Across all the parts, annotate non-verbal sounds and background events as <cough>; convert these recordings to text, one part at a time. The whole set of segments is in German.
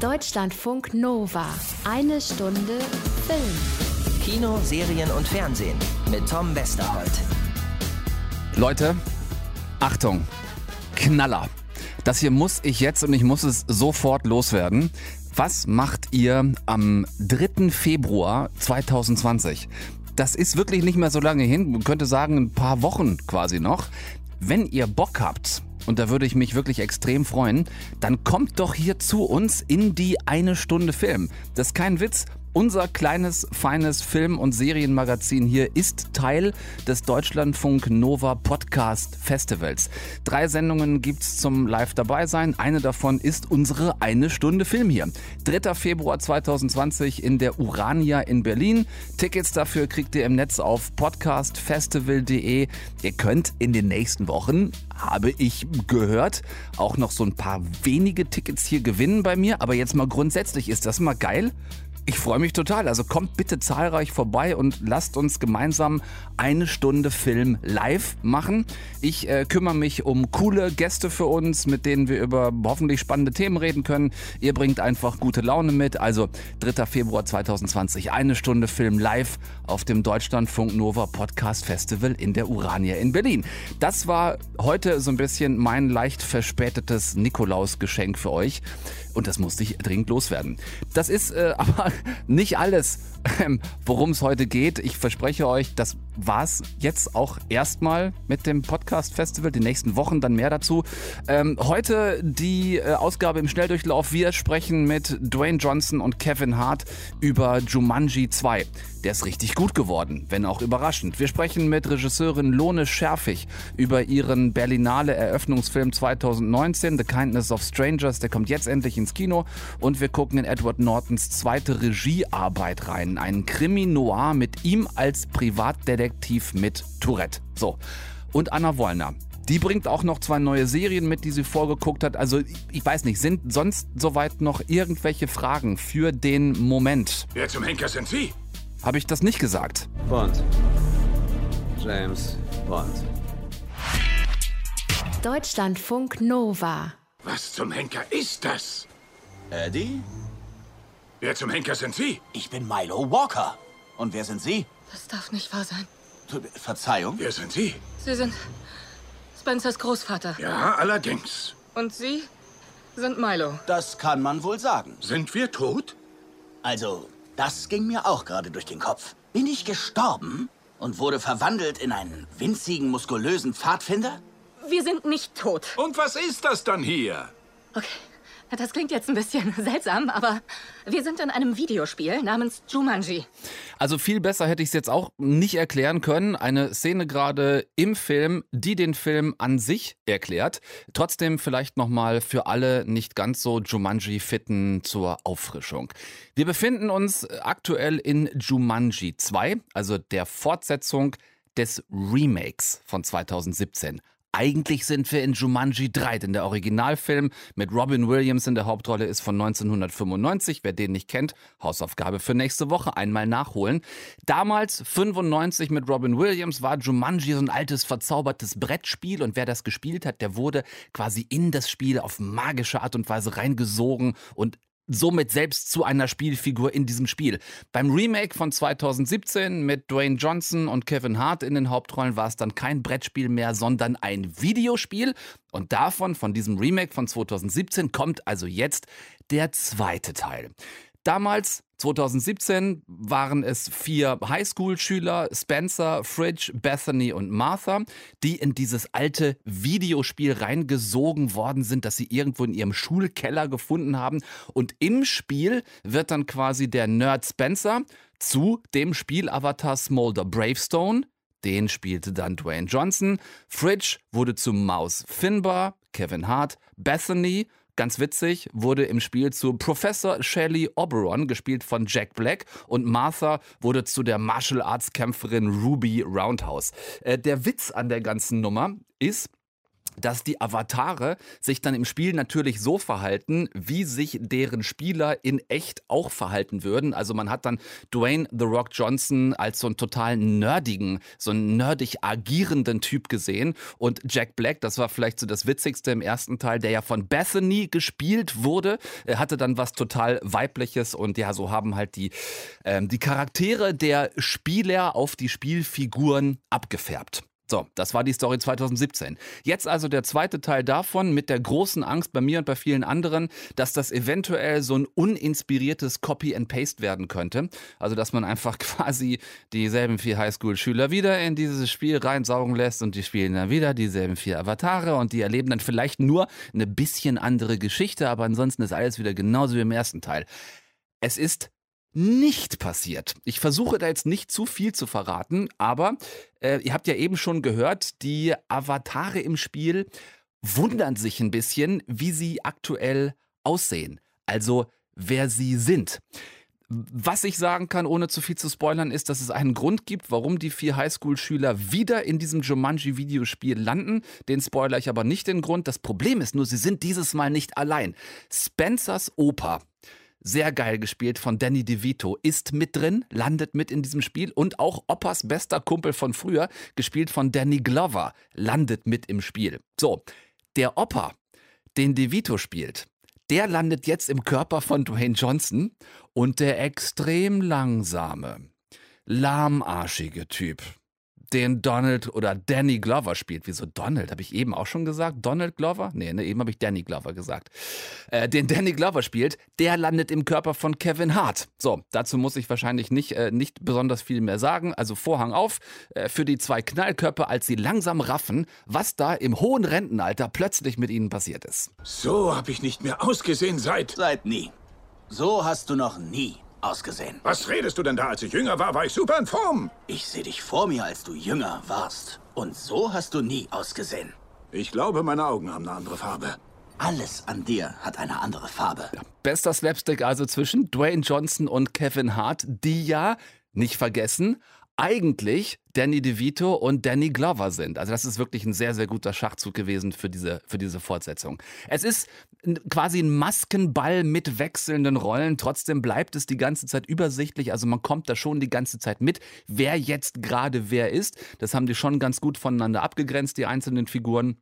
Deutschlandfunk Nova. Eine Stunde Film. Kino, Serien und Fernsehen mit Tom Westerholt. Leute, Achtung, Knaller. Das hier muss ich jetzt und ich muss es sofort loswerden. Was macht ihr am 3. Februar 2020? Das ist wirklich nicht mehr so lange hin, man könnte sagen ein paar Wochen quasi noch. Wenn ihr Bock habt, und da würde ich mich wirklich extrem freuen, dann kommt doch hier zu uns in die eine Stunde Film. Das ist kein Witz. Unser kleines, feines Film- und Serienmagazin hier ist Teil des Deutschlandfunk Nova Podcast Festivals. Drei Sendungen gibt's zum Live dabei sein. Eine davon ist unsere eine Stunde Film hier. 3. Februar 2020 in der Urania in Berlin. Tickets dafür kriegt ihr im Netz auf podcastfestival.de. Ihr könnt in den nächsten Wochen, habe ich gehört, auch noch so ein paar wenige Tickets hier gewinnen bei mir. Aber jetzt mal grundsätzlich, ist das mal geil? Ich freue mich total. Also kommt bitte zahlreich vorbei und lasst uns gemeinsam eine Stunde Film live machen. Ich äh, kümmere mich um coole Gäste für uns, mit denen wir über hoffentlich spannende Themen reden können. Ihr bringt einfach gute Laune mit. Also 3. Februar 2020, eine Stunde Film live auf dem Deutschlandfunk Nova Podcast Festival in der Urania in Berlin. Das war heute so ein bisschen mein leicht verspätetes Nikolausgeschenk für euch. Und das musste ich dringend loswerden. Das ist äh, <laughs> aber nicht alles, ähm, worum es heute geht. Ich verspreche euch, das war's jetzt auch erstmal mit dem Podcast Festival. Die nächsten Wochen dann mehr dazu. Ähm, heute die äh, Ausgabe im Schnelldurchlauf. Wir sprechen mit Dwayne Johnson und Kevin Hart über Jumanji 2. Der ist richtig gut geworden, wenn auch überraschend. Wir sprechen mit Regisseurin Lone Scherfig über ihren Berlinale Eröffnungsfilm 2019, The Kindness of Strangers. Der kommt jetzt endlich ins Kino. Und wir gucken in Edward Nortons zweite Regiearbeit rein. Ein Krimi-Noir mit ihm als Privatdetektiv mit Tourette. So. Und Anna Wollner. Die bringt auch noch zwei neue Serien mit, die sie vorgeguckt hat. Also ich weiß nicht, sind sonst soweit noch irgendwelche Fragen für den Moment? Wer zum Henker sind Sie? Habe ich das nicht gesagt? Bond. James Bond. Deutschlandfunk Nova. Was zum Henker ist das? Eddie? Wer zum Henker sind Sie? Ich bin Milo Walker. Und wer sind Sie? Das darf nicht wahr sein. Verzeihung? Wer sind Sie? Sie sind Spencers Großvater. Ja, allerdings. Und Sie sind Milo. Das kann man wohl sagen. Sind wir tot? Also, das ging mir auch gerade durch den Kopf. Bin ich gestorben und wurde verwandelt in einen winzigen, muskulösen Pfadfinder? Wir sind nicht tot. Und was ist das dann hier? Okay. Das klingt jetzt ein bisschen <laughs> seltsam, aber wir sind in einem Videospiel namens Jumanji. Also viel besser hätte ich es jetzt auch nicht erklären können. Eine Szene gerade im Film, die den Film an sich erklärt. Trotzdem vielleicht nochmal für alle nicht ganz so Jumanji-Fitten zur Auffrischung. Wir befinden uns aktuell in Jumanji 2, also der Fortsetzung des Remakes von 2017. Eigentlich sind wir in Jumanji 3, denn der Originalfilm mit Robin Williams in der Hauptrolle ist von 1995. Wer den nicht kennt, Hausaufgabe für nächste Woche, einmal nachholen. Damals, 95 mit Robin Williams, war Jumanji so ein altes, verzaubertes Brettspiel und wer das gespielt hat, der wurde quasi in das Spiel auf magische Art und Weise reingesogen und somit selbst zu einer Spielfigur in diesem Spiel. Beim Remake von 2017 mit Dwayne Johnson und Kevin Hart in den Hauptrollen war es dann kein Brettspiel mehr, sondern ein Videospiel. Und davon, von diesem Remake von 2017, kommt also jetzt der zweite Teil. Damals, 2017, waren es vier Highschool-Schüler, Spencer, Fridge, Bethany und Martha, die in dieses alte Videospiel reingesogen worden sind, das sie irgendwo in ihrem Schulkeller gefunden haben. Und im Spiel wird dann quasi der Nerd Spencer zu dem Spielavatar Smolder Bravestone, den spielte dann Dwayne Johnson. Fridge wurde zu Maus Finbar, Kevin Hart, Bethany Ganz witzig, wurde im Spiel zu Professor Shelley Oberon, gespielt von Jack Black, und Martha wurde zu der Martial Arts Kämpferin Ruby Roundhouse. Äh, der Witz an der ganzen Nummer ist, dass die Avatare sich dann im Spiel natürlich so verhalten, wie sich deren Spieler in echt auch verhalten würden. Also man hat dann Dwayne The Rock Johnson als so einen total nerdigen, so einen nerdig agierenden Typ gesehen und Jack Black, das war vielleicht so das Witzigste im ersten Teil, der ja von Bethany gespielt wurde, er hatte dann was total weibliches und ja, so haben halt die, ähm, die Charaktere der Spieler auf die Spielfiguren abgefärbt. So, das war die Story 2017. Jetzt also der zweite Teil davon mit der großen Angst bei mir und bei vielen anderen, dass das eventuell so ein uninspiriertes Copy and Paste werden könnte. Also, dass man einfach <laughs> quasi dieselben vier Highschool-Schüler wieder in dieses Spiel reinsaugen lässt und die spielen dann wieder dieselben vier Avatare und die erleben dann vielleicht nur eine bisschen andere Geschichte, aber ansonsten ist alles wieder genauso wie im ersten Teil. Es ist nicht passiert. Ich versuche da jetzt nicht zu viel zu verraten, aber äh, ihr habt ja eben schon gehört, die Avatare im Spiel wundern sich ein bisschen, wie sie aktuell aussehen. Also wer sie sind. Was ich sagen kann, ohne zu viel zu spoilern, ist, dass es einen Grund gibt, warum die vier Highschool-Schüler wieder in diesem Jumanji-Videospiel landen. Den spoiler ich aber nicht den Grund. Das Problem ist nur, sie sind dieses Mal nicht allein. Spencers Opa sehr geil gespielt von Danny DeVito, ist mit drin, landet mit in diesem Spiel und auch Oppas bester Kumpel von früher, gespielt von Danny Glover, landet mit im Spiel. So, der Opa, den DeVito spielt, der landet jetzt im Körper von Dwayne Johnson und der extrem langsame, lahmarschige Typ, den Donald oder Danny Glover spielt. Wieso Donald? Habe ich eben auch schon gesagt? Donald Glover? Nee, ne, eben habe ich Danny Glover gesagt. Äh, den Danny Glover spielt, der landet im Körper von Kevin Hart. So, dazu muss ich wahrscheinlich nicht, äh, nicht besonders viel mehr sagen. Also Vorhang auf äh, für die zwei Knallkörper, als sie langsam raffen, was da im hohen Rentenalter plötzlich mit ihnen passiert ist. So habe ich nicht mehr ausgesehen seit... Seit nie. So hast du noch nie ausgesehen. Was redest du denn da? Als ich jünger war, war ich super in Form. Ich sehe dich vor mir, als du jünger warst. Und so hast du nie ausgesehen. Ich glaube, meine Augen haben eine andere Farbe. Alles an dir hat eine andere Farbe. Bester Slapstick also zwischen Dwayne Johnson und Kevin Hart, die ja, nicht vergessen, eigentlich Danny DeVito und Danny Glover sind. Also das ist wirklich ein sehr, sehr guter Schachzug gewesen für diese, für diese Fortsetzung. Es ist quasi ein Maskenball mit wechselnden Rollen. Trotzdem bleibt es die ganze Zeit übersichtlich. Also man kommt da schon die ganze Zeit mit, wer jetzt gerade wer ist. Das haben die schon ganz gut voneinander abgegrenzt, die einzelnen Figuren.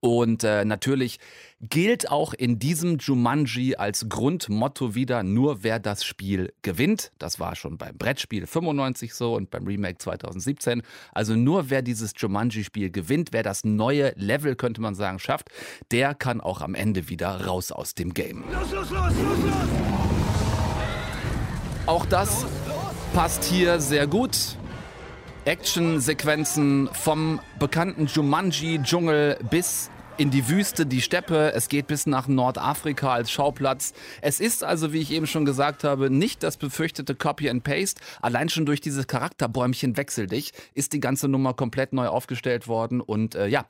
Und äh, natürlich gilt auch in diesem Jumanji als Grundmotto wieder, nur wer das Spiel gewinnt. Das war schon beim Brettspiel 95 so und beim Remake 2017. Also nur wer dieses Jumanji-Spiel gewinnt, wer das neue Level, könnte man sagen, schafft, der kann auch am Ende wieder raus aus dem Game. Los, los, los, los, los! Auch das passt hier sehr gut. Actionsequenzen vom bekannten Jumanji-Dschungel bis in die Wüste, die Steppe. Es geht bis nach Nordafrika als Schauplatz. Es ist also, wie ich eben schon gesagt habe, nicht das befürchtete Copy and Paste. Allein schon durch dieses Charakterbäumchen wechsel dich ist die ganze Nummer komplett neu aufgestellt worden. Und äh, ja,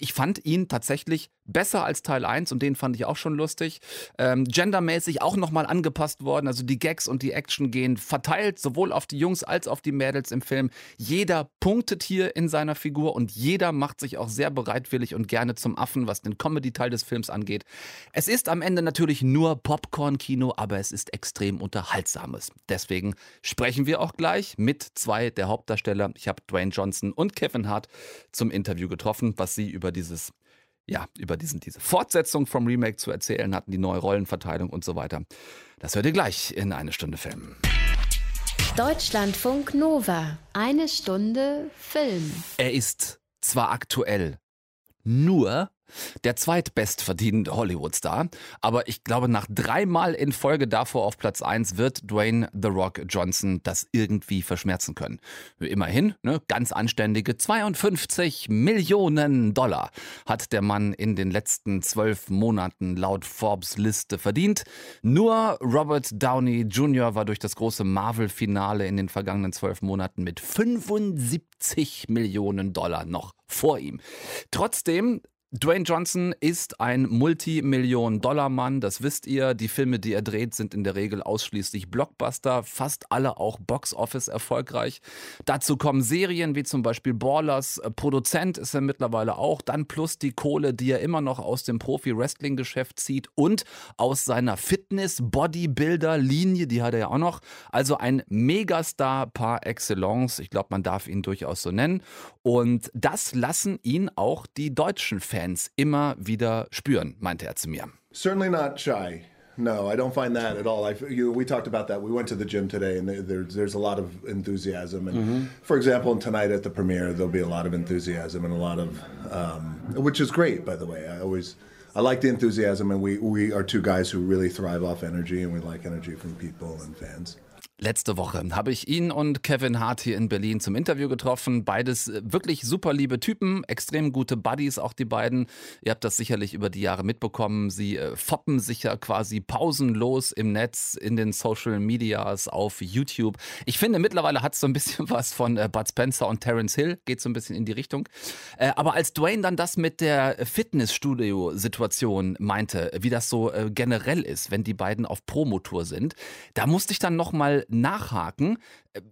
ich fand ihn tatsächlich besser als Teil 1 und den fand ich auch schon lustig. Ähm, gendermäßig auch nochmal angepasst worden. Also die Gags und die Action gehen verteilt, sowohl auf die Jungs als auf die Mädels im Film. Jeder punktet hier in seiner Figur und jeder macht sich auch sehr bereitwillig und gerne zum Affen, was den Comedy-Teil des Films angeht. Es ist am Ende natürlich nur Popcorn-Kino, aber es ist extrem unterhaltsames. Deswegen sprechen wir auch gleich mit zwei der Hauptdarsteller. Ich habe Dwayne Johnson und Kevin Hart zum Interview getroffen, was sie über dieses ja, über diesen, diese Fortsetzung vom Remake zu erzählen hatten, die neue Rollenverteilung und so weiter. Das hört ihr gleich in eine Stunde Film. Deutschlandfunk Nova. Eine Stunde Film. Er ist zwar aktuell nur der zweitbestverdienende Hollywood-Star. Aber ich glaube, nach dreimal in Folge davor auf Platz 1 wird Dwayne The Rock Johnson das irgendwie verschmerzen können. Immerhin, ne, ganz anständige 52 Millionen Dollar hat der Mann in den letzten zwölf Monaten laut Forbes Liste verdient. Nur Robert Downey Jr. war durch das große Marvel-Finale in den vergangenen zwölf Monaten mit 75 Millionen Dollar noch vor ihm. Trotzdem Dwayne Johnson ist ein Multimillion-Dollar-Mann, das wisst ihr. Die Filme, die er dreht, sind in der Regel ausschließlich Blockbuster, fast alle auch Box-Office erfolgreich. Dazu kommen Serien wie zum Beispiel Ballers. Produzent ist er mittlerweile auch. Dann plus die Kohle, die er immer noch aus dem Profi-Wrestling-Geschäft zieht und aus seiner Fitness-Bodybuilder-Linie, die hat er ja auch noch. Also ein Megastar par excellence. Ich glaube, man darf ihn durchaus so nennen. Und das lassen ihn auch die deutschen Fans Fans immer wieder spüren, meinte er zu mir. Certainly not shy. No, I don't find that at all. I, you, we talked about that. We went to the gym today, and there's there's a lot of enthusiasm. And mm-hmm. for example, tonight at the premiere, there'll be a lot of enthusiasm and a lot of, um, which is great, by the way. I always, I like the enthusiasm, and we we are two guys who really thrive off energy, and we like energy from people and fans. Letzte Woche habe ich ihn und Kevin Hart hier in Berlin zum Interview getroffen. Beides äh, wirklich super liebe Typen, extrem gute Buddies, auch die beiden. Ihr habt das sicherlich über die Jahre mitbekommen. Sie äh, foppen sich ja quasi pausenlos im Netz, in den Social Medias, auf YouTube. Ich finde, mittlerweile hat es so ein bisschen <laughs> was von äh, Bud Spencer und Terence Hill, geht so ein bisschen in die Richtung. Aber als Dwayne dann das mit der Fitnessstudio-Situation meinte, wie das so generell ist, wenn die beiden auf Promotour sind, da musste ich dann nochmal nachhaken,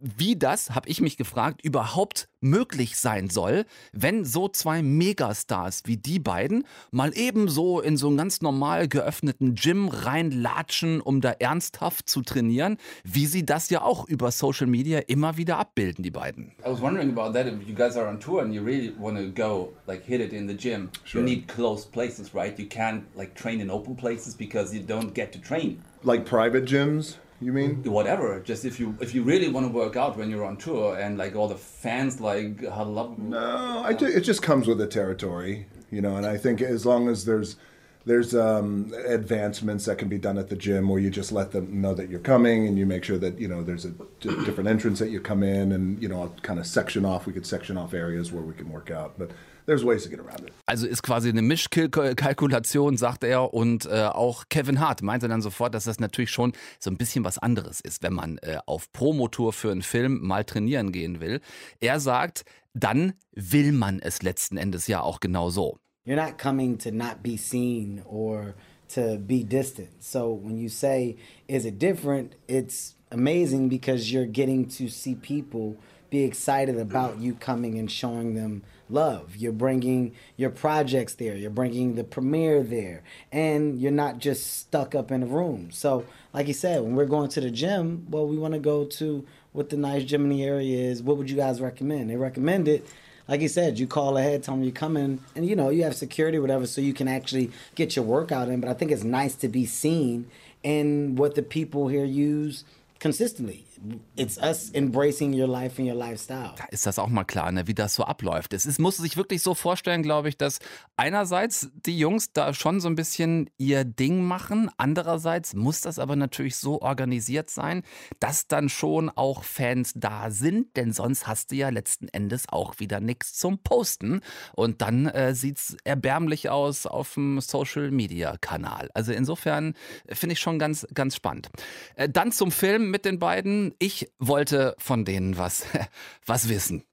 wie das, habe ich mich gefragt, überhaupt möglich sein soll, wenn so zwei Megastars wie die beiden mal ebenso in so einen ganz normal geöffneten Gym reinlatschen, um da ernsthaft zu trainieren, wie sie das ja auch über Social Media immer wieder abbilden, die beiden. I was wondering about that if you guys are on tour and you really want to go like hit it in the gym. Sure. You need closed places, right? You can't like train in open places because you don't get to train. Like private gyms? You mean whatever? Just if you if you really want to work out when you're on tour and like all the fans like huddle up. No, I it just comes with the territory, you know. And I think as long as there's there's um, advancements that can be done at the gym where you just let them know that you're coming and you make sure that you know there's a different entrance that you come in and you know I'll kind of section off. We could section off areas where we can work out, but there's ways to get around it. Also ist quasi eine Mischkalkulation, sagt er. Und äh, auch Kevin Hart meinte dann sofort, dass das natürlich schon so ein bisschen was anderes ist, wenn man äh, auf Promotour für einen Film mal trainieren gehen will. Er sagt, dann will man es letzten Endes ja auch genau so. You're not coming to not be seen or to be distant. So when you say, is it different? It's amazing because you're getting to see people be excited about you coming and showing them love. You're bringing your projects there. You're bringing the premiere there. And you're not just stuck up in a room. So, like you said, when we're going to the gym, well, we want to go to what the nice gym in the area is. What would you guys recommend? They recommend it. Like you said, you call ahead, tell them you're coming, and you know, you have security, whatever, so you can actually get your workout in. But I think it's nice to be seen in what the people here use consistently. It's us embracing your life and your lifestyle. Da ist das auch mal klar, ne, wie das so abläuft. Es ist, muss sich wirklich so vorstellen, glaube ich, dass einerseits die Jungs da schon so ein bisschen ihr Ding machen, andererseits muss das aber natürlich so organisiert sein, dass dann schon auch Fans da sind, denn sonst hast du ja letzten Endes auch wieder nichts zum Posten und dann äh, sieht es erbärmlich aus auf dem Social Media Kanal. Also insofern finde ich schon ganz, ganz spannend. Äh, dann zum Film mit den beiden ich wollte von denen was, <laughs> was wissen.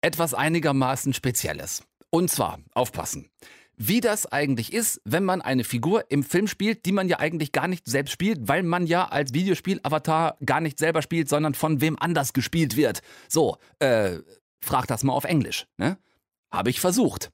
Etwas einigermaßen Spezielles. Und zwar, aufpassen wie das eigentlich ist, wenn man eine Figur im Film spielt, die man ja eigentlich gar nicht selbst spielt, weil man ja als Videospiel-Avatar gar nicht selber spielt, sondern von wem anders gespielt wird. So, äh, frag das mal auf Englisch, ne? Habe ich versucht.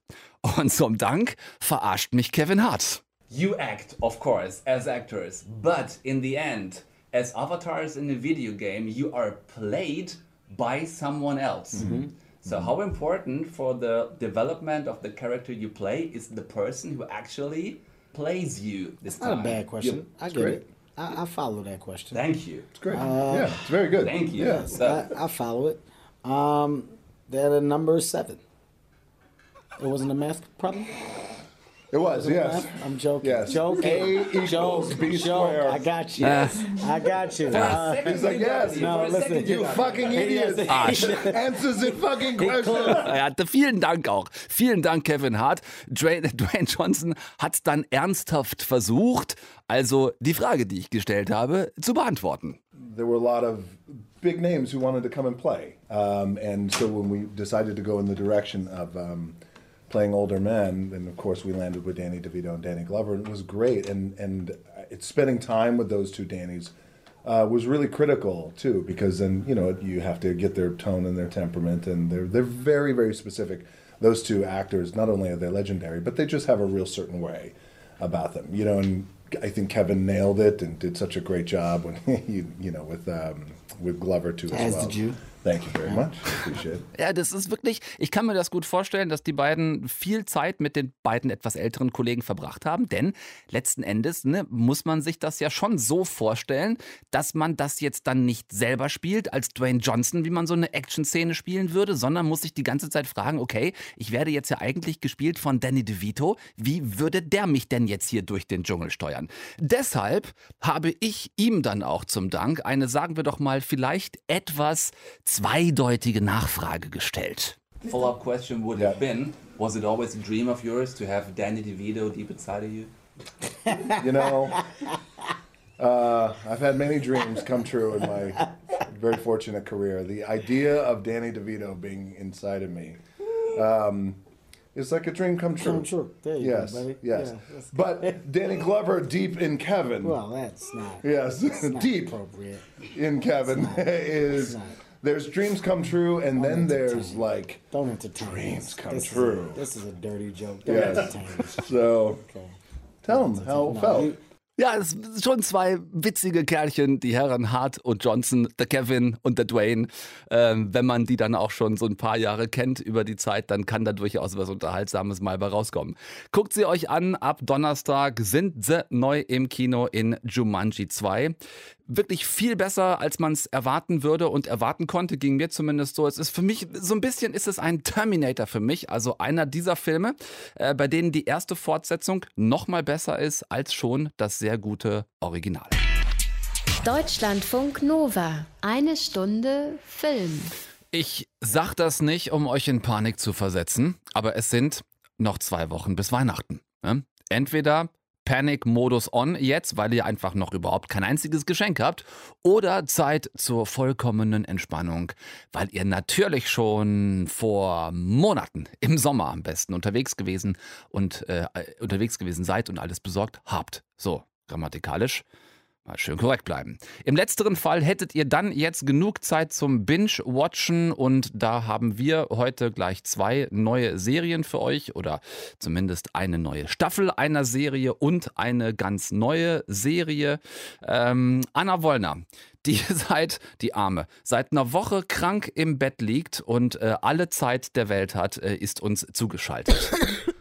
Und zum Dank verarscht mich Kevin Hart. You act, of course, as actors, but in the end as avatars in a video game, you are played by someone else. Mm-hmm. So, mm-hmm. how important for the development of the character you play is the person who actually plays you this That's time? not a bad question. I get great. it. I, I, follow that question. Thank you. It's great. Uh, yeah, it's very good. Thank you. Yes, I, I, follow it. Um, they're number seven. It wasn't a math problem. It was, yes. I'm joking. Yes. Joking. A equals joke, B squared. I got you. Uh, I got you. Uh, he's like, yes. No, listen. You fucking idiot. Arsch. <laughs> Answers the fucking question. Hatte vielen Dank auch. Vielen Dank, Kevin Hart. Dwayne, <laughs> Dwayne Johnson hat dann ernsthaft versucht, also die Frage, die ich gestellt habe, zu beantworten. There were a lot of big names who wanted to come and play. Um, and so when we decided to go in the direction of um, playing older men. And of course, we landed with Danny DeVito and Danny Glover, and it was great. And and it's spending time with those two Dannys uh, was really critical too, because then you know you have to get their tone and their temperament, and they're they're very very specific. Those two actors, not only are they legendary, but they just have a real certain way about them, you know. And I think Kevin nailed it and did such a great job when <laughs> you you know with um, with Glover too as, As well. did you. Thank you very much. Appreciate it. Ja, das ist wirklich, ich kann mir das gut vorstellen, dass die beiden viel Zeit mit den beiden etwas älteren Kollegen verbracht haben, denn letzten Endes ne, muss man sich das ja schon so vorstellen, dass man das jetzt dann nicht selber spielt als Dwayne Johnson, wie man so eine Action-Szene spielen würde, sondern muss sich die ganze Zeit fragen, okay, ich werde jetzt ja eigentlich gespielt von Danny DeVito, wie würde der mich denn jetzt hier durch den Dschungel steuern? Deshalb habe ich ihm dann auch zum Dank eine, sagen wir doch mal, vielleicht etwas zweideutige Nachfrage gestellt. Follow-up question would have been: Was it always a dream of yours to have Danny DeVito deep inside of you? You know, uh, I've had many dreams come true in my very fortunate career. The idea of Danny DeVito being inside of me um, is like a dream come true. Come true. There you go, yes, buddy. yes. Yeah, but Danny Glover deep in Kevin. Well, that's not. yes, that's not deep appropriate. in Kevin <laughs> is. There's dreams come true, and then there's like Don't entertain dreams us. come this true. Is a, this is a dirty joke. Don't Yes. entertain us. <laughs> So Okay. tell him how it felt. you- Ja, es sind schon zwei witzige Kerlchen, die Herren Hart und Johnson, der Kevin und der Dwayne. Ähm, wenn man die dann auch schon so ein paar Jahre kennt über die Zeit, dann kann da durchaus was Unterhaltsames mal bei rauskommen. Guckt sie euch an, ab Donnerstag sind sie neu im Kino in Jumanji 2. Wirklich viel besser, als man es erwarten würde und erwarten konnte, ging mir zumindest so. Es ist für mich, so ein bisschen ist es ein Terminator für mich, also einer dieser Filme, äh, bei denen die erste Fortsetzung noch mal besser ist als schon das sehr gute Original. Deutschlandfunk Nova. Eine Stunde Film. Ich sag das nicht, um euch in Panik zu versetzen, aber es sind noch zwei Wochen bis Weihnachten. Ne? Entweder Panic-Modus on jetzt, weil ihr einfach noch überhaupt kein einziges Geschenk habt, oder Zeit zur vollkommenen Entspannung, weil ihr natürlich schon vor Monaten im Sommer am besten unterwegs gewesen und äh, unterwegs gewesen seid und alles besorgt habt. So, grammatikalisch. Mal schön korrekt bleiben. Im letzteren Fall hättet ihr dann jetzt genug Zeit zum Binge-Watchen und da haben wir heute gleich zwei neue Serien für euch oder zumindest eine neue Staffel einer Serie und eine ganz neue Serie. Ähm, Anna Wollner, die <laughs> seit, die Arme, seit einer Woche krank im Bett liegt und äh, alle Zeit der Welt hat, äh, ist uns zugeschaltet. <laughs>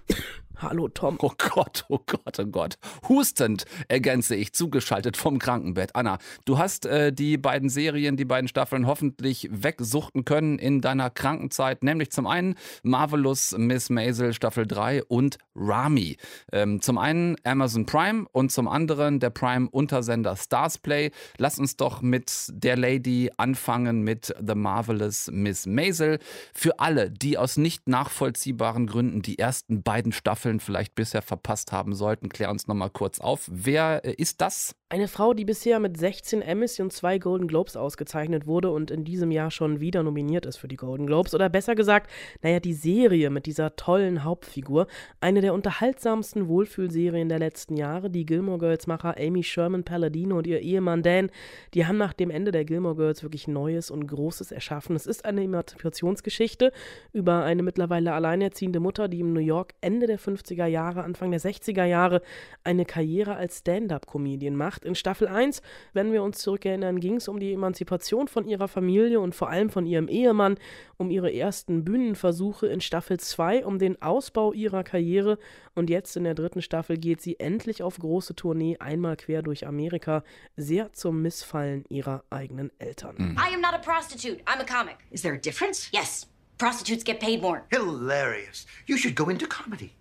Hallo Tom. Oh Gott, oh Gott, oh Gott. Hustend ergänze ich, zugeschaltet vom Krankenbett. Anna, du hast äh, die beiden Serien, die beiden Staffeln hoffentlich wegsuchten können in deiner Krankenzeit. Nämlich zum einen Marvelous Miss Maisel Staffel 3 und Rami. Ähm, zum einen Amazon Prime und zum anderen der Prime-Untersender Starsplay. Lass uns doch mit der Lady anfangen mit The Marvelous Miss Maisel. Für alle, die aus nicht nachvollziehbaren Gründen die ersten beiden Staffeln vielleicht bisher verpasst haben sollten, klär uns nochmal kurz auf. Wer äh, ist das? Eine Frau, die bisher mit 16 Emmys und zwei Golden Globes ausgezeichnet wurde und in diesem Jahr schon wieder nominiert ist für die Golden Globes. Oder besser gesagt, naja, die Serie mit dieser tollen Hauptfigur. Eine der unterhaltsamsten Wohlfühlserien der letzten Jahre. Die Gilmore Girls-Macher Amy Sherman Palladino und ihr Ehemann Dan, die haben nach dem Ende der Gilmore Girls wirklich Neues und Großes erschaffen. Es ist eine Emanzipationsgeschichte über eine mittlerweile alleinerziehende Mutter, die in New York Ende der 50er Jahre, Anfang der 60er Jahre eine Karriere als Stand-up-Comedian macht. In Staffel 1, wenn wir uns zurückerinnern, ging es um die Emanzipation von ihrer Familie und vor allem von ihrem Ehemann, um ihre ersten Bühnenversuche. In Staffel 2 um den Ausbau ihrer Karriere und jetzt in der dritten Staffel geht sie endlich auf große Tournee einmal quer durch Amerika, sehr zum Missfallen ihrer eigenen Eltern. I am not a prostitute. I'm a comic. Is there a difference? Yes. Prostitutes get paid more. Hilarious. You should go into comedy.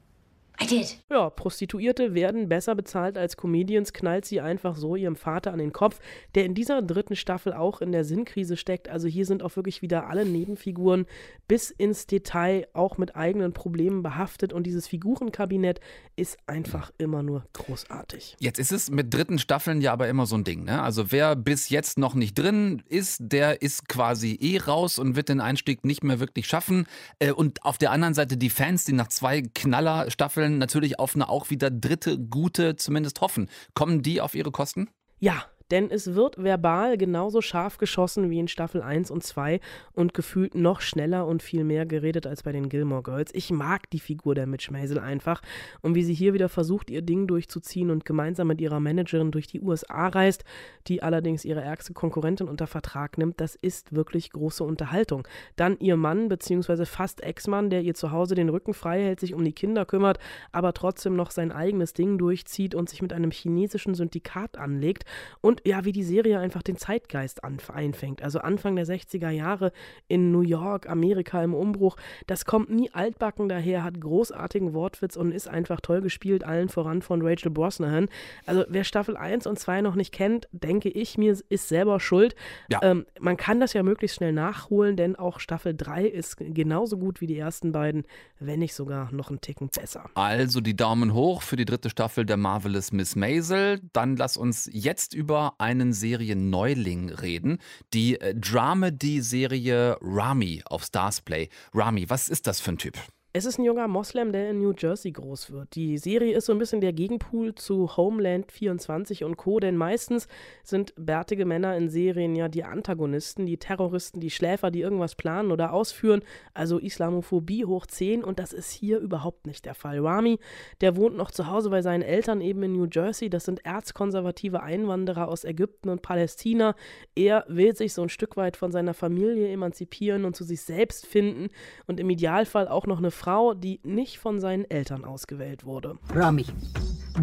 I did. Ja, Prostituierte werden besser bezahlt als Comedians, knallt sie einfach so ihrem Vater an den Kopf, der in dieser dritten Staffel auch in der Sinnkrise steckt. Also hier sind auch wirklich wieder alle Nebenfiguren bis ins Detail auch mit eigenen Problemen behaftet und dieses Figurenkabinett ist einfach immer nur großartig. Jetzt ist es mit dritten Staffeln ja aber immer so ein Ding. Ne? Also wer bis jetzt noch nicht drin ist, der ist quasi eh raus und wird den Einstieg nicht mehr wirklich schaffen. Äh, Und auf der anderen Seite die Fans, die nach zwei Knaller-Staffeln natürlich auf eine auch wieder dritte gute zumindest hoffen. Kommen die auf ihre Kosten? Ja, denn es wird verbal genauso scharf geschossen wie in Staffel 1 und 2 und gefühlt noch schneller und viel mehr geredet als bei den Gilmore Girls. Ich mag die Figur der Mitch Maisel einfach und wie sie hier wieder versucht, ihr Ding durchzuziehen und gemeinsam mit ihrer Managerin durch die USA reist, die allerdings ihre ärgste Konkurrentin unter Vertrag nimmt, das ist wirklich große Unterhaltung. Dann ihr Mann bzw. fast Ex-Mann, der ihr zu Hause den Rücken frei hält, sich um die Kinder kümmert, aber trotzdem noch sein eigenes Ding durchzieht und sich mit einem chinesischen Syndikat anlegt und ja, wie die Serie einfach den Zeitgeist einfängt. Also Anfang der 60er Jahre in New York, Amerika im Umbruch. Das kommt nie altbacken daher, hat großartigen Wortwitz und ist einfach toll gespielt, allen voran von Rachel Brosnahan. Also wer Staffel 1 und 2 noch nicht kennt, denke ich mir, ist selber schuld. Ja. Ähm, man kann das ja möglichst schnell nachholen, denn auch Staffel 3 ist genauso gut wie die ersten beiden, wenn nicht sogar noch einen Ticken besser. Also die Daumen hoch für die dritte Staffel der Marvelous Miss Maisel. Dann lass uns jetzt über einen Serienneuling reden. Die äh, Dramedy-Serie Rami auf Starsplay. Rami, was ist das für ein Typ? Es ist ein junger Moslem, der in New Jersey groß wird. Die Serie ist so ein bisschen der Gegenpool zu Homeland 24 und Co., denn meistens sind bärtige Männer in Serien ja die Antagonisten, die Terroristen, die Schläfer, die irgendwas planen oder ausführen, also Islamophobie hoch 10 und das ist hier überhaupt nicht der Fall. Rami, der wohnt noch zu Hause bei seinen Eltern eben in New Jersey, das sind erzkonservative Einwanderer aus Ägypten und Palästina. Er will sich so ein Stück weit von seiner Familie emanzipieren und zu sich selbst finden und im Idealfall auch noch eine Frau, die nicht von seinen Eltern ausgewählt wurde. Rami,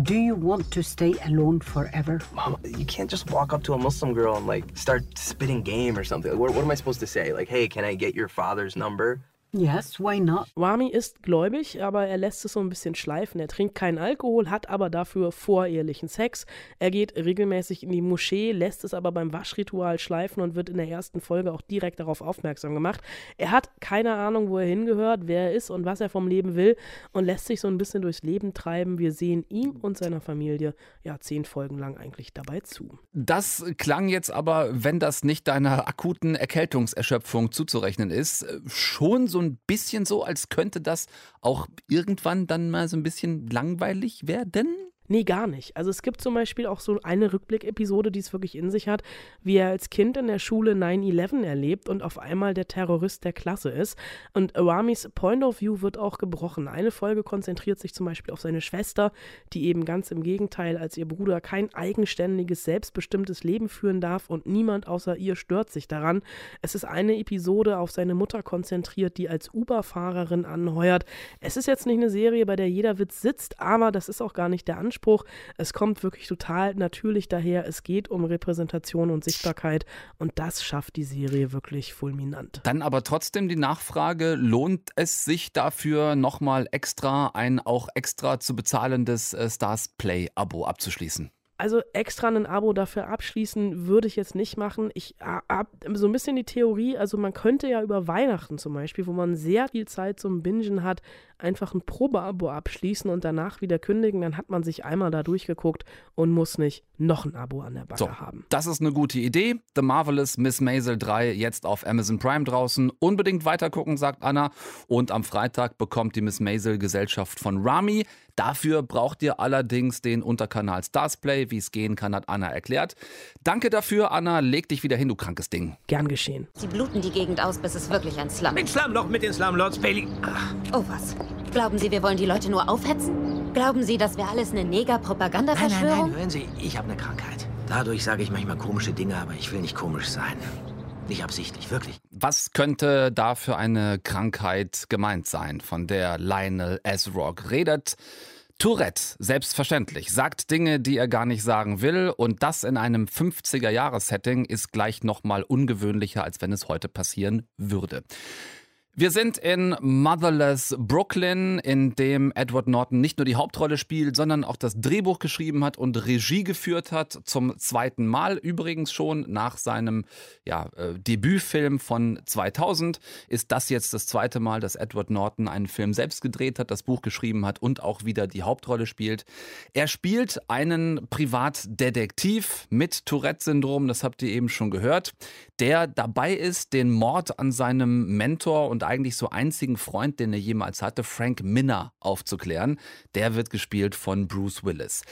do you want to stay alone forever? Mom, you can't just walk up to a Muslim girl and like start spitting game or something. What, what am I supposed to say? Like, hey, can I get your father's number? Yes, why not? Rami ist gläubig, aber er lässt es so ein bisschen schleifen. Er trinkt keinen Alkohol, hat aber dafür vorehelichen Sex. Er geht regelmäßig in die Moschee, lässt es aber beim Waschritual schleifen und wird in der ersten Folge auch direkt darauf aufmerksam gemacht. Er hat keine Ahnung, wo er hingehört, wer er ist und was er vom Leben will und lässt sich so ein bisschen durchs Leben treiben. Wir sehen ihm und seiner Familie ja zehn Folgen lang eigentlich dabei zu. Das klang jetzt aber, wenn das nicht deiner akuten Erkältungserschöpfung zuzurechnen ist, schon so ein bisschen so, als könnte das auch irgendwann dann mal so ein bisschen langweilig werden. Nee, gar nicht. Also es gibt zum Beispiel auch so eine Rückblick-Episode, die es wirklich in sich hat, wie er als Kind in der Schule 9-11 erlebt und auf einmal der Terrorist der Klasse ist. Und Ramis Point of View wird auch gebrochen. Eine Folge konzentriert sich zum Beispiel auf seine Schwester, die eben ganz im Gegenteil als ihr Bruder kein eigenständiges, selbstbestimmtes Leben führen darf und niemand außer ihr stört sich daran. Es ist eine Episode auf seine Mutter konzentriert, die als Uber-Fahrerin anheuert. Es ist jetzt nicht eine Serie, bei der jeder Witz sitzt, aber das ist auch gar nicht der Anspruch. Es kommt wirklich total natürlich daher. Es geht um Repräsentation und Sichtbarkeit und das schafft die Serie wirklich fulminant. Dann aber trotzdem die Nachfrage, lohnt es sich dafür nochmal extra ein auch extra zu bezahlendes äh, Stars Play Abo abzuschließen? Also extra ein Abo dafür abschließen würde ich jetzt nicht machen. Ich habe so ein bisschen die Theorie, also man könnte ja über Weihnachten zum Beispiel, wo man sehr viel Zeit zum Bingen hat, einfach ein Probeabo abschließen und danach wieder kündigen. Dann hat man sich einmal da durchgeguckt und muss nicht noch ein Abo an der Backe So, haben. das ist eine gute Idee. The Marvelous Miss Maisel 3 jetzt auf Amazon Prime draußen. Unbedingt weitergucken, sagt Anna. Und am Freitag bekommt die Miss Maisel Gesellschaft von Rami. Dafür braucht ihr allerdings den Unterkanal Starsplay. Wie es gehen kann, hat Anna erklärt. Danke dafür, Anna. Leg dich wieder hin, du krankes Ding. Gern geschehen. Sie bluten die Gegend aus, bis es wirklich ein Slum Mit ist. Slumloch, mit den Slumlords, Bailey. Ach, Oh was? Glauben Sie, wir wollen die Leute nur aufhetzen? Glauben Sie, das wäre alles eine Nein, nein, Neger-Propaganda-Verschwörung? nein, hören Sie, ich habe eine Krankheit. Dadurch sage ich manchmal komische Dinge, aber ich will nicht komisch sein. Nicht absichtlich, wirklich. Was könnte da für eine Krankheit gemeint sein, von der Lionel S. Rock redet? Tourette, selbstverständlich, sagt Dinge, die er gar nicht sagen will und das in einem 50er-Jahres-Setting ist gleich nochmal ungewöhnlicher, als wenn es heute passieren würde. Wir sind in Motherless Brooklyn, in dem Edward Norton nicht nur die Hauptrolle spielt, sondern auch das Drehbuch geschrieben hat und Regie geführt hat. Zum zweiten Mal übrigens schon nach seinem ja, äh, Debütfilm von 2000 ist das jetzt das zweite Mal, dass Edward Norton einen Film selbst gedreht hat, das Buch geschrieben hat und auch wieder die Hauptrolle spielt. Er spielt einen Privatdetektiv mit Tourette-Syndrom, das habt ihr eben schon gehört, der dabei ist, den Mord an seinem Mentor und eigentlich so einzigen Freund, den er jemals hatte, Frank Minner, aufzuklären. Der wird gespielt von Bruce Willis.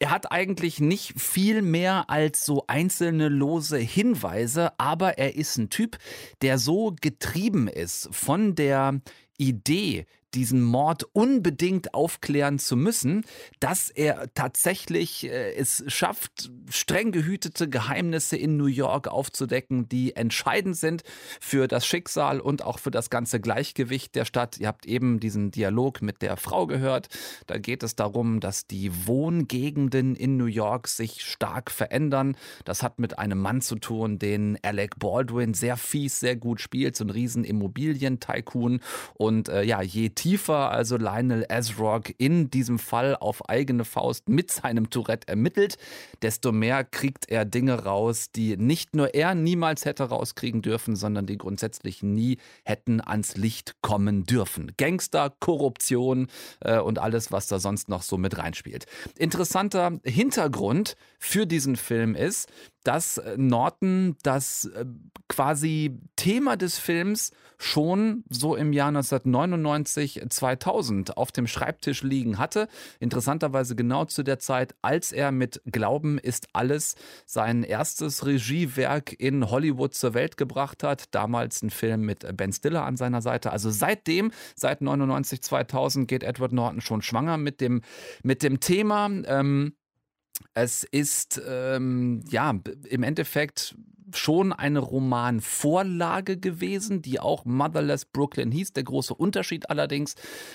Er hat eigentlich nicht viel mehr als so einzelne lose Hinweise, aber er ist ein Typ, der so getrieben ist von der Idee, diesen Mord unbedingt aufklären zu müssen, dass er tatsächlich äh, es schafft, streng gehütete Geheimnisse in New York aufzudecken, die entscheidend sind für das Schicksal und auch für das ganze Gleichgewicht der Stadt. Ihr habt eben diesen Dialog mit der Frau gehört. Da geht es darum, dass die Wohngegenden in New York sich stark verändern. Das hat mit einem Mann zu tun, den Alec Baldwin sehr fies, sehr gut spielt, so ein riesen Immobilien-Tycoon. Und äh, ja, je tiefer also Lionel Ezrock in diesem Fall auf eigene Faust mit seinem Tourette ermittelt, desto mehr kriegt er Dinge raus, die nicht nur er niemals hätte rauskriegen dürfen, sondern die grundsätzlich nie hätten ans Licht kommen dürfen. Gangster, Korruption äh, und alles, was da sonst noch so mit reinspielt. Interessanter Hintergrund für diesen Film ist, dass äh, Norton das äh, quasi Thema des Films schon so im Jahr 1999, 2000 auf dem Schreibtisch liegen hatte. Interessanterweise genau zu der Zeit, als er mit Glauben ist alles sein erstes Regiewerk in Hollywood zur Welt gebracht hat. Damals ein Film mit Ben Stiller an seiner Seite. Also seitdem, seit 99, 2000 geht Edward Norton schon schwanger mit dem, mit dem Thema. Ähm, es ist ähm, ja im Endeffekt schon eine Romanvorlage gewesen, die auch Motherless Brooklyn hieß. Der große Unterschied allerdings,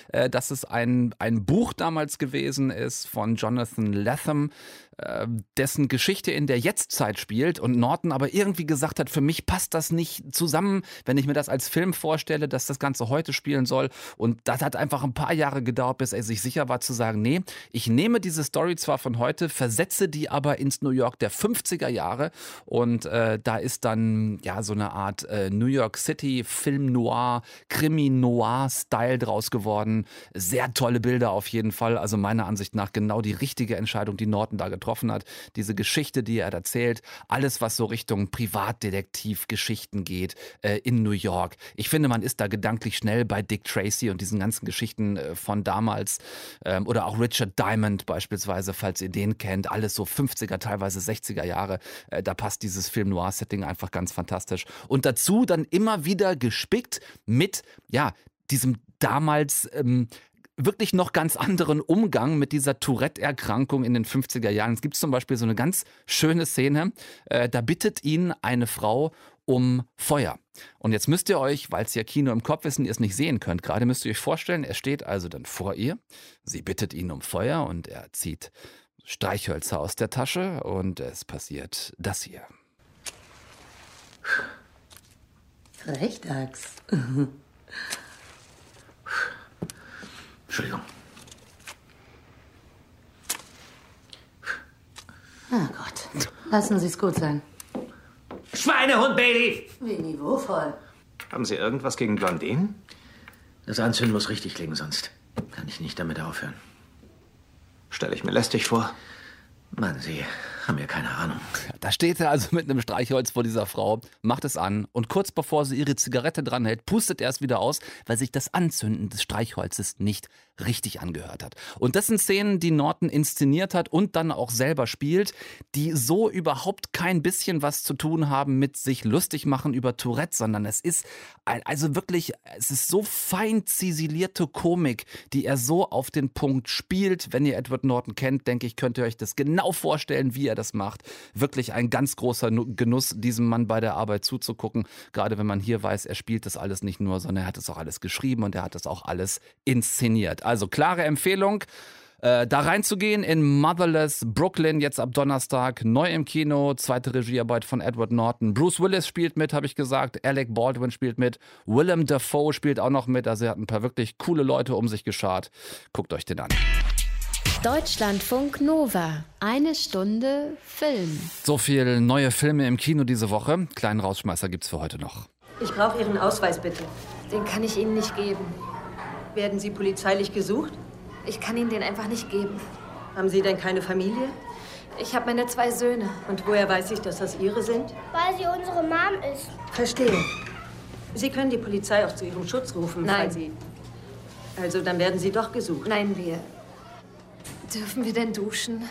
äh, dass es ein, ein Buch damals gewesen ist von Jonathan Latham, äh, dessen Geschichte in der Jetztzeit spielt und Norton aber irgendwie gesagt hat, für mich passt das nicht zusammen, wenn ich mir das als Film vorstelle, dass das Ganze heute spielen soll. Und das hat einfach ein paar Jahre gedauert, bis er sich sicher war zu sagen, nee, ich nehme diese Story zwar von heute, versetze die aber ins New York der 50er Jahre und äh, da ist dann ja so eine Art äh, New York City Film Noir, Krimi Noir Style draus geworden. Sehr tolle Bilder auf jeden Fall. Also meiner Ansicht nach genau die richtige Entscheidung, die Norton da getroffen hat. Diese Geschichte, die er erzählt, alles was so Richtung Privatdetektiv-Geschichten geht äh, in New York. Ich finde, man ist da gedanklich schnell bei Dick Tracy und diesen ganzen Geschichten äh, von damals ähm, oder auch Richard Diamond beispielsweise, falls ihr den kennt. Alles so 50er, teilweise 60er Jahre. Äh, da passt dieses Film Noir Setting einfach ganz fantastisch. Und dazu dann immer wieder gespickt mit, ja, diesem damals ähm, wirklich noch ganz anderen Umgang mit dieser Tourette-Erkrankung in den 50er Jahren. Es gibt zum Beispiel so eine ganz schöne Szene, äh, da bittet ihn eine Frau um Feuer. Und jetzt müsst ihr euch, weil es ja Kino im Kopf ist und ihr es nicht sehen könnt, gerade müsst ihr euch vorstellen, er steht also dann vor ihr, sie bittet ihn um Feuer und er zieht Streichhölzer aus der Tasche und es passiert das hier. Frechdachs. Entschuldigung. Oh Gott. Lassen Sie es gut sein. Schweinehund, Bailey! Wie niveauvoll. Haben Sie irgendwas gegen Blondinen? Das Anzünden muss richtig klingen, sonst kann ich nicht damit aufhören. Stelle ich mir lästig vor. Mann, Sie haben ja keine Ahnung. Da steht er also mit einem Streichholz vor dieser Frau, macht es an und kurz bevor sie ihre Zigarette dranhält, pustet er es wieder aus, weil sich das Anzünden des Streichholzes nicht richtig angehört hat. Und das sind Szenen, die Norton inszeniert hat und dann auch selber spielt, die so überhaupt kein bisschen was zu tun haben mit sich lustig machen über Tourette, sondern es ist also wirklich, es ist so fein zisilierte Komik, die er so auf den Punkt spielt. Wenn ihr Edward Norton kennt, denke ich, könnt ihr euch das genau vorstellen, wie er das macht. Wirklich ein ganz großer Genuss, diesem Mann bei der Arbeit zuzugucken. Gerade wenn man hier weiß, er spielt das alles nicht nur, sondern er hat es auch alles geschrieben und er hat es auch alles inszeniert. Also klare Empfehlung. Äh, da reinzugehen in Motherless Brooklyn, jetzt ab Donnerstag, neu im Kino, zweite Regiearbeit von Edward Norton. Bruce Willis spielt mit, habe ich gesagt, Alec Baldwin spielt mit, Willem Dafoe spielt auch noch mit, also er hat ein paar wirklich coole Leute um sich geschart. Guckt euch den an. Deutschlandfunk Nova. Eine Stunde Film. So viel neue Filme im Kino diese Woche. Kleinen Rausschmeißer gibt's für heute noch. Ich brauche Ihren Ausweis bitte. Den kann ich Ihnen nicht geben. Werden Sie polizeilich gesucht? Ich kann Ihnen den einfach nicht geben. Haben Sie denn keine Familie? Ich habe meine zwei Söhne. Und woher weiß ich, dass das Ihre sind? Weil sie unsere Mom ist. Verstehe. Sie können die Polizei auch zu Ihrem Schutz rufen, Nein. falls Sie... Also, dann werden Sie doch gesucht. Nein, wir. Dürfen wir denn duschen?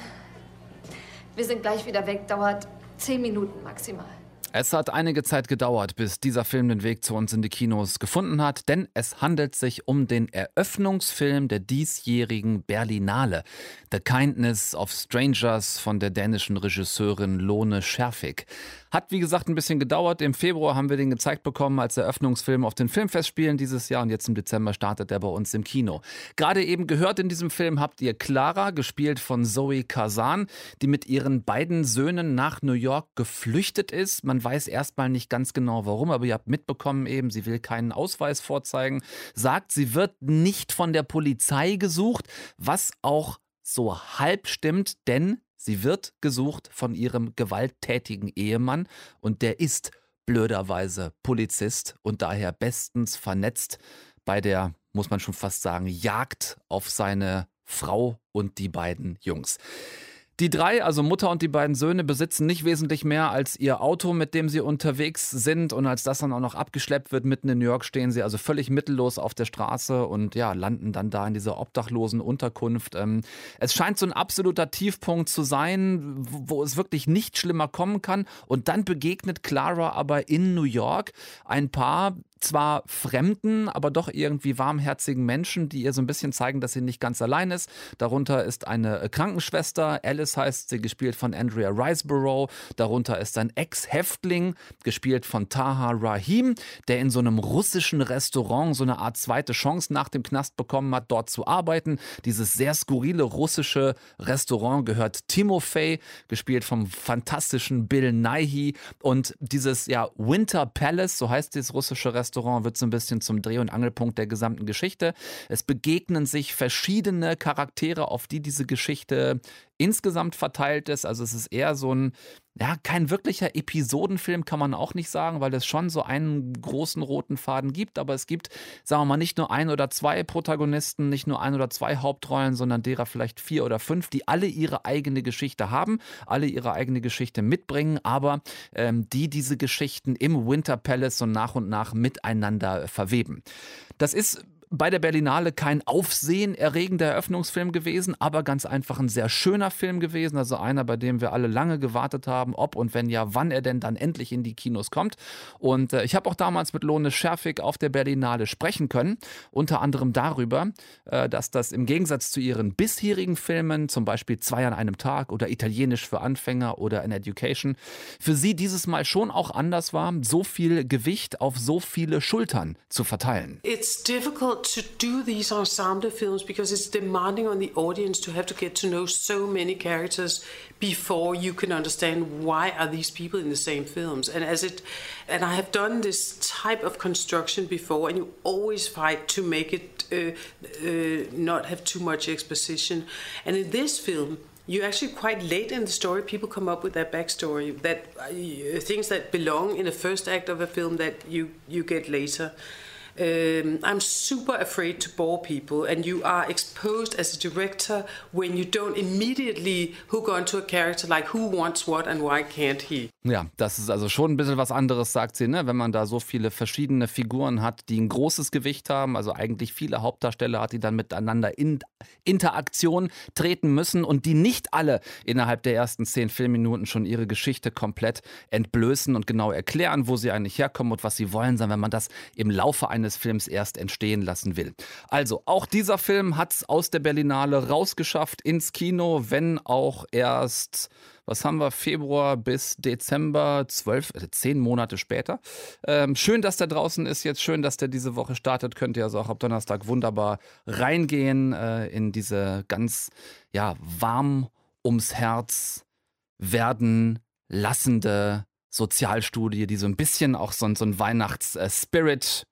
Wir sind gleich wieder weg. Dauert zehn Minuten maximal. Es hat einige Zeit gedauert, bis dieser Film den Weg zu uns in die Kinos gefunden hat, denn es handelt sich um den Eröffnungsfilm der diesjährigen Berlinale. The Kindness of Strangers von der dänischen Regisseurin Lone Scherfig. Hat wie gesagt ein bisschen gedauert. Im Februar haben wir den gezeigt bekommen als Eröffnungsfilm auf den Filmfestspielen dieses Jahr und jetzt im Dezember startet er bei uns im Kino. Gerade eben gehört in diesem Film habt ihr Clara, gespielt von Zoe Kazan, die mit ihren beiden Söhnen nach New York geflüchtet ist. Man weiß erstmal nicht ganz genau warum, aber ihr habt mitbekommen eben, sie will keinen Ausweis vorzeigen, sagt, sie wird nicht von der Polizei gesucht, was auch so halb stimmt, denn sie wird gesucht von ihrem gewalttätigen Ehemann und der ist blöderweise Polizist und daher bestens vernetzt bei der, muss man schon fast sagen, Jagd auf seine Frau und die beiden Jungs. Die drei, also Mutter und die beiden Söhne, besitzen nicht wesentlich mehr als ihr Auto, mit dem sie unterwegs sind. Und als das dann auch noch abgeschleppt wird, mitten in New York, stehen sie also völlig mittellos auf der Straße und ja, landen dann da in dieser obdachlosen Unterkunft. Ähm, es scheint so ein absoluter Tiefpunkt zu sein, wo es wirklich nicht schlimmer kommen kann. Und dann begegnet Clara aber in New York ein paar zwar fremden, aber doch irgendwie warmherzigen Menschen, die ihr so ein bisschen zeigen, dass sie nicht ganz allein ist. Darunter ist eine Krankenschwester, Alice heißt sie, gespielt von Andrea Riseborough. Darunter ist ein Ex-Häftling, gespielt von Taha Rahim, der in so einem russischen Restaurant so eine Art zweite Chance nach dem Knast bekommen hat, dort zu arbeiten. Dieses sehr skurrile russische Restaurant gehört Timofey, gespielt vom fantastischen Bill Nighy. Und dieses ja Winter Palace, so heißt dieses russische Restaurant, wird so ein bisschen zum Dreh- und Angelpunkt der gesamten Geschichte. Es begegnen sich verschiedene Charaktere, auf die diese Geschichte insgesamt verteilt ist. Also es ist eher so ein, ja, kein wirklicher Episodenfilm kann man auch nicht sagen, weil es schon so einen großen roten Faden gibt. Aber es gibt, sagen wir mal, nicht nur ein oder zwei Protagonisten, nicht nur ein oder zwei Hauptrollen, sondern derer vielleicht vier oder fünf, die alle ihre eigene Geschichte haben, alle ihre eigene Geschichte mitbringen, aber ähm, die diese Geschichten im Winter Palace so nach und nach miteinander verweben. Das ist bei der Berlinale kein aufsehenerregender Eröffnungsfilm gewesen, aber ganz einfach ein sehr schöner Film gewesen. Also einer, bei dem wir alle lange gewartet haben, ob und wenn ja, wann er denn dann endlich in die Kinos kommt. Und äh, ich habe auch damals mit Lone Scherfig auf der Berlinale sprechen können, unter anderem darüber, äh, dass das im Gegensatz zu ihren bisherigen Filmen, zum Beispiel Zwei an einem Tag oder Italienisch für Anfänger oder An Education, für sie dieses Mal schon auch anders war, so viel Gewicht auf so viele Schultern zu verteilen. It's difficult to do these ensemble films because it's demanding on the audience to have to get to know so many characters before you can understand why are these people in the same films. And as it and i have done this type of construction before and you always fight to make it uh, uh, not have too much exposition. And in this film you actually quite late in the story. People come up with their backstory that uh, things that belong in the first act of a film that you you get later um, I'm super afraid to bore people, and you are exposed as a director when you don't immediately hook onto a character like who wants what and why can't he. Ja, das ist also schon ein bisschen was anderes, sagt sie, ne? wenn man da so viele verschiedene Figuren hat, die ein großes Gewicht haben, also eigentlich viele Hauptdarsteller hat, die dann miteinander in Interaktion treten müssen und die nicht alle innerhalb der ersten zehn Filmminuten schon ihre Geschichte komplett entblößen und genau erklären, wo sie eigentlich herkommen und was sie wollen, sondern wenn man das im Laufe eines Films erst entstehen lassen will. Also, auch dieser Film hat es aus der Berlinale rausgeschafft ins Kino, wenn auch erst was haben wir, Februar bis Dezember, zwölf, äh, zehn Monate später. Ähm, schön, dass der draußen ist jetzt, schön, dass der diese Woche startet. Könnt ihr also auch ab Donnerstag wunderbar reingehen äh, in diese ganz, ja, warm ums Herz werden lassende Sozialstudie, die so ein bisschen auch so, so ein Weihnachts-Spirit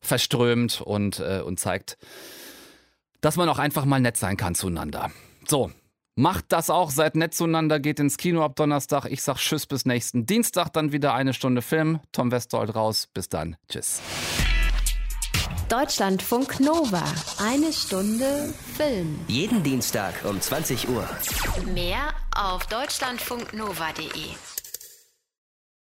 verströmt und, äh, und zeigt, dass man auch einfach mal nett sein kann zueinander. So, macht das auch, seid nett zueinander, geht ins Kino ab Donnerstag. Ich sag Tschüss bis nächsten Dienstag, dann wieder eine Stunde Film. Tom Westholt raus. Bis dann. Tschüss. Deutschlandfunk Nova. Eine Stunde Film. Jeden Dienstag um 20 Uhr. Mehr auf deutschlandfunknova.de.